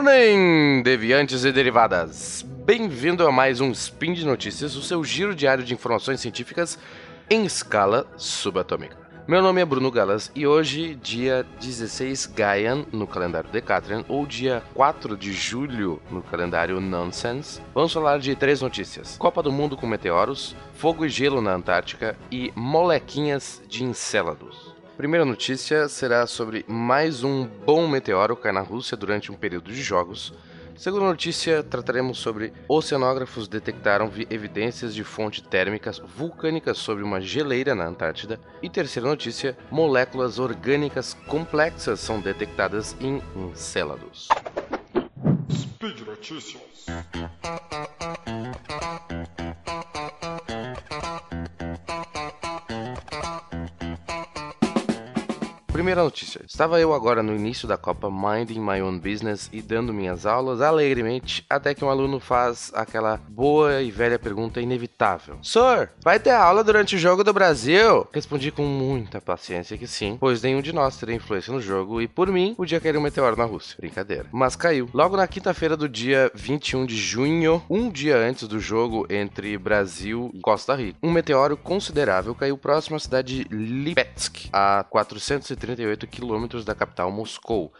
morning, deviantes e derivadas! Bem-vindo a mais um Spin de Notícias, o seu giro diário de informações científicas em escala subatômica. Meu nome é Bruno Galas e hoje, dia 16 Gaian no calendário Decatrian, ou dia 4 de julho no calendário Nonsense, vamos falar de três notícias: Copa do Mundo com meteoros, fogo e gelo na Antártica e molequinhas de Encélados. Primeira notícia será sobre mais um bom meteoro cair na Rússia durante um período de jogos. Segunda notícia, trataremos sobre oceanógrafos detectaram evidências de fontes térmicas vulcânicas sobre uma geleira na Antártida. E terceira notícia, moléculas orgânicas complexas são detectadas em Encélados. Speed Notícias. Primeira notícia. Estava eu agora no início da Copa Minding My Own Business e dando minhas aulas alegremente, até que um aluno faz aquela boa e velha pergunta inevitável: Sir, vai ter aula durante o jogo do Brasil? Respondi com muita paciência que sim, pois nenhum de nós teria influência no jogo e, por mim, podia cair um meteoro na Rússia. Brincadeira. Mas caiu. Logo na quinta-feira do dia 21 de junho, um dia antes do jogo entre Brasil e Costa Rica, um meteoro considerável caiu próximo à cidade de Lipetsk, a 430 38 quilômetros da capital Moscou,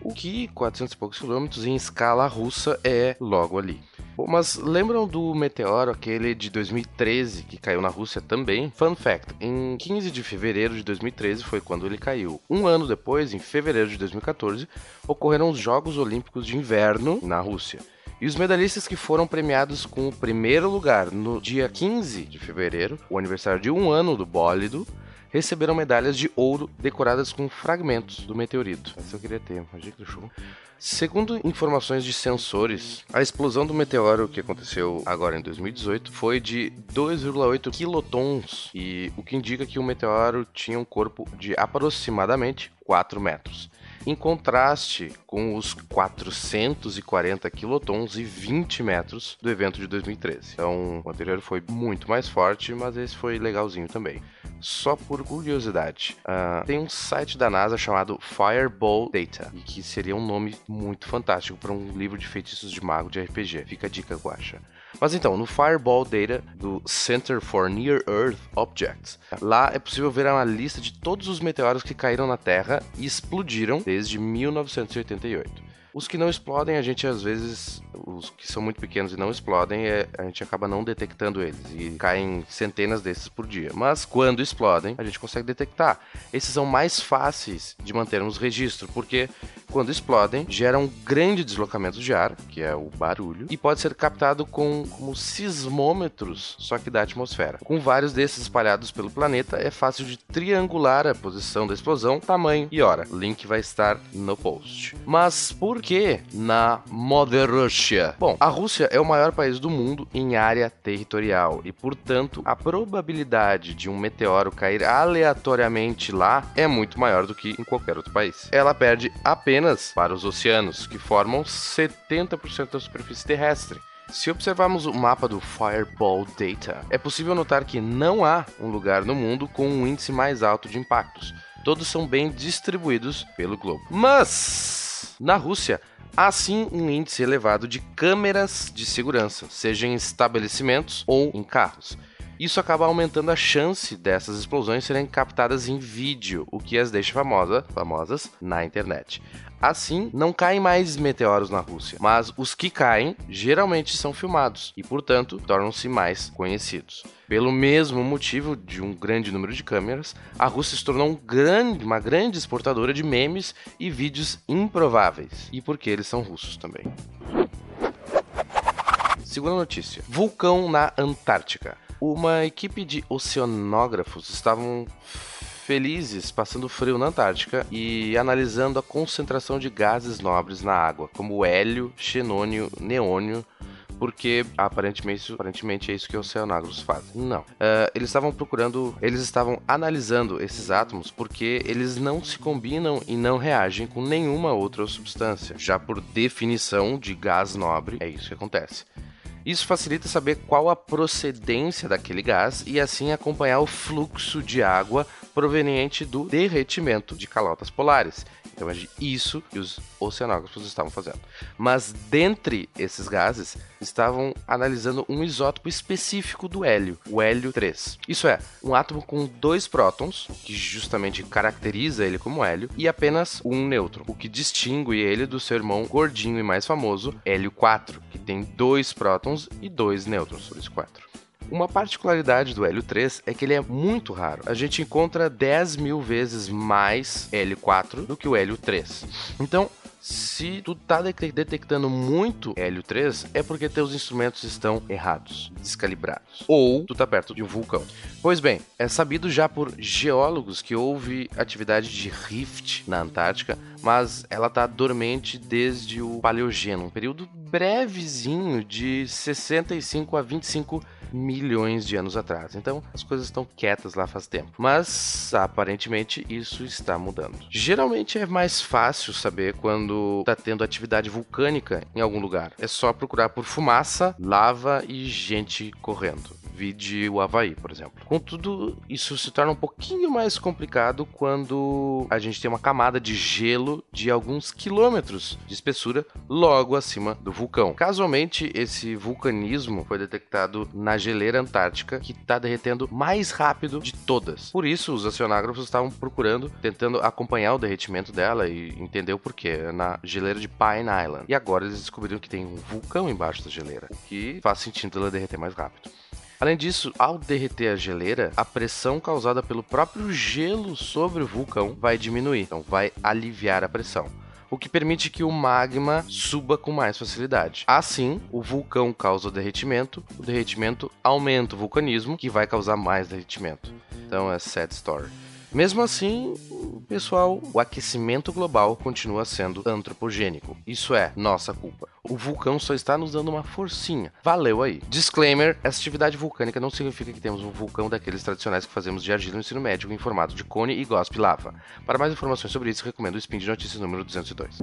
o que 400 e poucos quilômetros em escala russa é logo ali. Bom, mas lembram do meteoro, aquele de 2013 que caiu na Rússia também? Fun fact: em 15 de fevereiro de 2013 foi quando ele caiu. Um ano depois, em fevereiro de 2014, ocorreram os Jogos Olímpicos de Inverno na Rússia. E os medalhistas que foram premiados com o primeiro lugar no dia 15 de fevereiro, o aniversário de um ano do bólido, receberam medalhas de ouro decoradas com fragmentos do meteorito. Essa eu queria ter, imagina que show. Segundo informações de sensores, a explosão do meteoro que aconteceu agora em 2018 foi de 2,8 quilotons, e o que indica que o meteoro tinha um corpo de aproximadamente 4 metros em contraste com os 440 quilotons e 20 metros do evento de 2013. Então, o anterior foi muito mais forte, mas esse foi legalzinho também só por curiosidade. Uh, tem um site da NASA chamado Fireball Data, e que seria um nome muito fantástico para um livro de feitiços de mago de RPG. Fica a dica, Guacha. Mas então, no Fireball Data do Center for Near Earth Objects, lá é possível ver uma lista de todos os meteoros que caíram na Terra e explodiram desde 1988. Os que não explodem, a gente às vezes, os que são muito pequenos e não explodem, é, a gente acaba não detectando eles e caem centenas desses por dia. Mas quando explodem, a gente consegue detectar. Esses são mais fáceis de mantermos registro, porque quando explodem, geram um grande deslocamento de ar, que é o barulho, e pode ser captado com como sismômetros, só que da atmosfera. Com vários desses espalhados pelo planeta, é fácil de triangular a posição da explosão, tamanho e hora. O link vai estar no post. Mas por que na Mother Russia? Bom, a Rússia é o maior país do mundo em área territorial e, portanto, a probabilidade de um meteoro cair aleatoriamente lá é muito maior do que em qualquer outro país. Ela perde apenas para os oceanos, que formam 70% da superfície terrestre. Se observarmos o mapa do Fireball Data, é possível notar que não há um lugar no mundo com um índice mais alto de impactos. Todos são bem distribuídos pelo globo. Mas na Rússia, há sim um índice elevado de câmeras de segurança, seja em estabelecimentos ou em carros. Isso acaba aumentando a chance dessas explosões serem captadas em vídeo, o que as deixa famosa, famosas na internet. Assim, não caem mais meteoros na Rússia, mas os que caem geralmente são filmados e, portanto, tornam-se mais conhecidos. Pelo mesmo motivo de um grande número de câmeras, a Rússia se tornou um grande, uma grande exportadora de memes e vídeos improváveis. E porque eles são russos também. Segunda notícia: vulcão na Antártica. Uma equipe de oceanógrafos estavam felizes passando frio na Antártica e analisando a concentração de gases nobres na água, como hélio, xenônio, neônio, porque aparentemente, aparentemente é isso que oceanógrafos fazem. Não. Uh, eles estavam procurando, eles estavam analisando esses átomos porque eles não se combinam e não reagem com nenhuma outra substância. Já por definição de gás nobre, é isso que acontece. Isso facilita saber qual a procedência daquele gás e assim acompanhar o fluxo de água proveniente do derretimento de calotas polares. Então é isso que os oceanógrafos estavam fazendo. Mas dentre esses gases, estavam analisando um isótopo específico do hélio, o hélio 3. Isso é, um átomo com dois prótons, que justamente caracteriza ele como hélio, e apenas um nêutron, o que distingue ele do seu irmão gordinho e mais famoso, hélio 4, que tem dois prótons e dois nêutrons, por isso 4. Uma particularidade do hélio 3 é que ele é muito raro. A gente encontra 10 mil vezes mais hélio 4 do que o hélio 3. Então, se tu tá detectando muito hélio 3, é porque teus instrumentos estão errados, descalibrados. Ou tu tá perto de um vulcão. Pois bem, é sabido já por geólogos que houve atividade de rift na Antártica, mas ela tá dormente desde o Paleogeno, um período brevezinho de 65 a 25 milhões de anos atrás. Então, as coisas estão quietas lá faz tempo. Mas aparentemente isso está mudando. Geralmente é mais fácil saber quando está tendo atividade vulcânica em algum lugar. É só procurar por fumaça, lava e gente correndo vide o Havaí, por exemplo. Contudo, isso se torna um pouquinho mais complicado quando a gente tem uma camada de gelo de alguns quilômetros de espessura logo acima do vulcão. Casualmente, esse vulcanismo foi detectado na geleira antártica que está derretendo mais rápido de todas. Por isso, os oceanógrafos estavam procurando, tentando acompanhar o derretimento dela e entender o porquê na geleira de Pine Island. E agora eles descobriram que tem um vulcão embaixo da geleira, o que faz sentido ela derreter mais rápido. Além disso, ao derreter a geleira, a pressão causada pelo próprio gelo sobre o vulcão vai diminuir, então vai aliviar a pressão o que permite que o magma suba com mais facilidade. Assim, o vulcão causa o derretimento, o derretimento aumenta o vulcanismo, que vai causar mais derretimento. Então é sad story. Mesmo assim, pessoal, o aquecimento global continua sendo antropogênico. Isso é nossa culpa. O vulcão só está nos dando uma forcinha. Valeu aí. Disclaimer: essa atividade vulcânica não significa que temos um vulcão daqueles tradicionais que fazemos de argila no ensino médio em formato de cone e gospe lava. Para mais informações sobre isso, recomendo o Spin de Notícias número 202.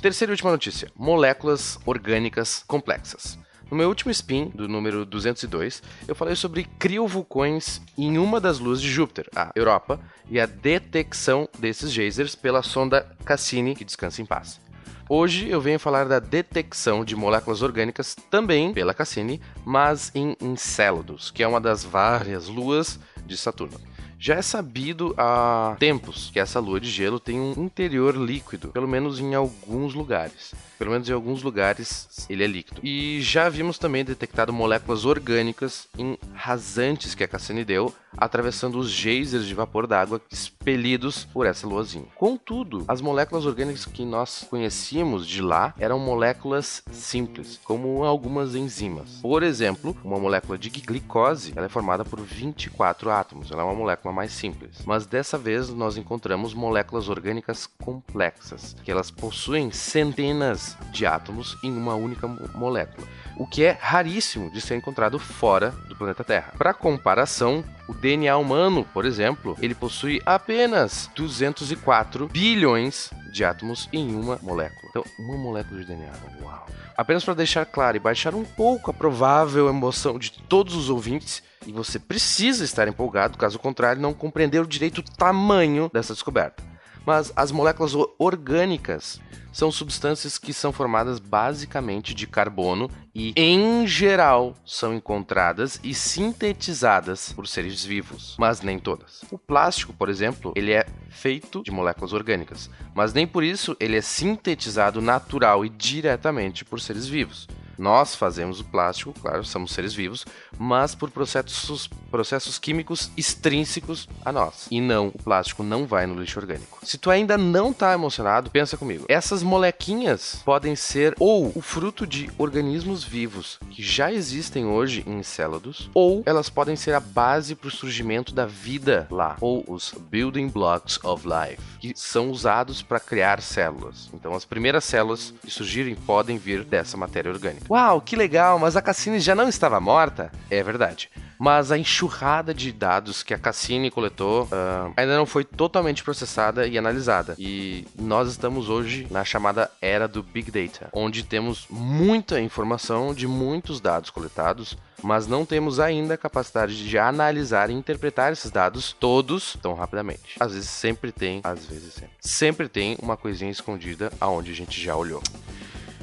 Terceira e última notícia: moléculas orgânicas complexas. No meu último spin, do número 202, eu falei sobre criovulcões em uma das luas de Júpiter, a Europa, e a detecção desses geysers pela sonda Cassini, que descansa em paz. Hoje eu venho falar da detecção de moléculas orgânicas também pela Cassini, mas em Encélados, que é uma das várias luas de Saturno. Já é sabido há tempos que essa lua de gelo tem um interior líquido, pelo menos em alguns lugares. Pelo menos em alguns lugares ele é líquido. E já vimos também detectado moléculas orgânicas em rasantes que a Cassini deu, atravessando os geysers de vapor d'água expelidos por essa luazinha. Contudo, as moléculas orgânicas que nós conhecíamos de lá eram moléculas simples, como algumas enzimas. Por exemplo, uma molécula de glicose ela é formada por 24 átomos, ela é uma molécula mais simples. Mas dessa vez nós encontramos moléculas orgânicas complexas, que elas possuem centenas de átomos em uma única molécula, o que é raríssimo de ser encontrado fora do planeta Terra. Para comparação, o DNA humano, por exemplo, ele possui apenas 204 bilhões de átomos em uma molécula. Então, uma molécula de DNA. Uau! Apenas para deixar claro e baixar um pouco a provável emoção de todos os ouvintes, e você precisa estar empolgado, caso contrário, não compreender direito o tamanho dessa descoberta. Mas as moléculas orgânicas são substâncias que são formadas basicamente de carbono e, em geral, são encontradas e sintetizadas por seres vivos, mas nem todas. O plástico, por exemplo, ele é feito de moléculas orgânicas, mas nem por isso ele é sintetizado natural e diretamente por seres vivos. Nós fazemos o plástico, claro, somos seres vivos, mas por processos, processos químicos extrínsecos a nós. E não, o plástico não vai no lixo orgânico. Se tu ainda não está emocionado, pensa comigo. Essas molequinhas podem ser ou o fruto de organismos vivos que já existem hoje em Encélados, ou elas podem ser a base para o surgimento da vida lá, ou os building blocks of life, que são usados para criar células. Então, as primeiras células que surgirem podem vir dessa matéria orgânica. Uau, que legal, mas a Cassini já não estava morta? É verdade mas a enxurrada de dados que a Cassini coletou uh, ainda não foi totalmente processada e analisada. E nós estamos hoje na chamada era do Big Data, onde temos muita informação de muitos dados coletados mas não temos ainda a capacidade de analisar e interpretar esses dados todos tão rapidamente. Às vezes sempre tem, às vezes sempre. Sempre tem uma coisinha escondida aonde a gente já olhou.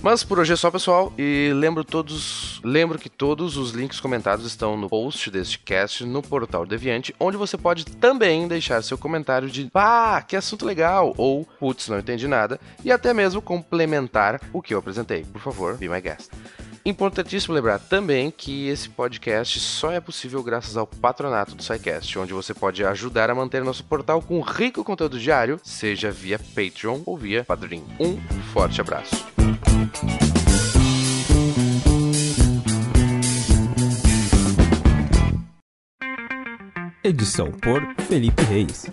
Mas por hoje é só, pessoal, e lembro todos, lembro que todos os links comentados estão no post deste cast no portal Deviante, onde você pode também deixar seu comentário de "Pá, que assunto legal" ou "Putz, não entendi nada" e até mesmo complementar o que eu apresentei. Por favor, be my guest. Importantíssimo lembrar também que esse podcast só é possível graças ao patronato do SciCast, onde você pode ajudar a manter nosso portal com rico conteúdo diário, seja via Patreon ou via Padrim. Um forte abraço. Edição por Felipe Reis.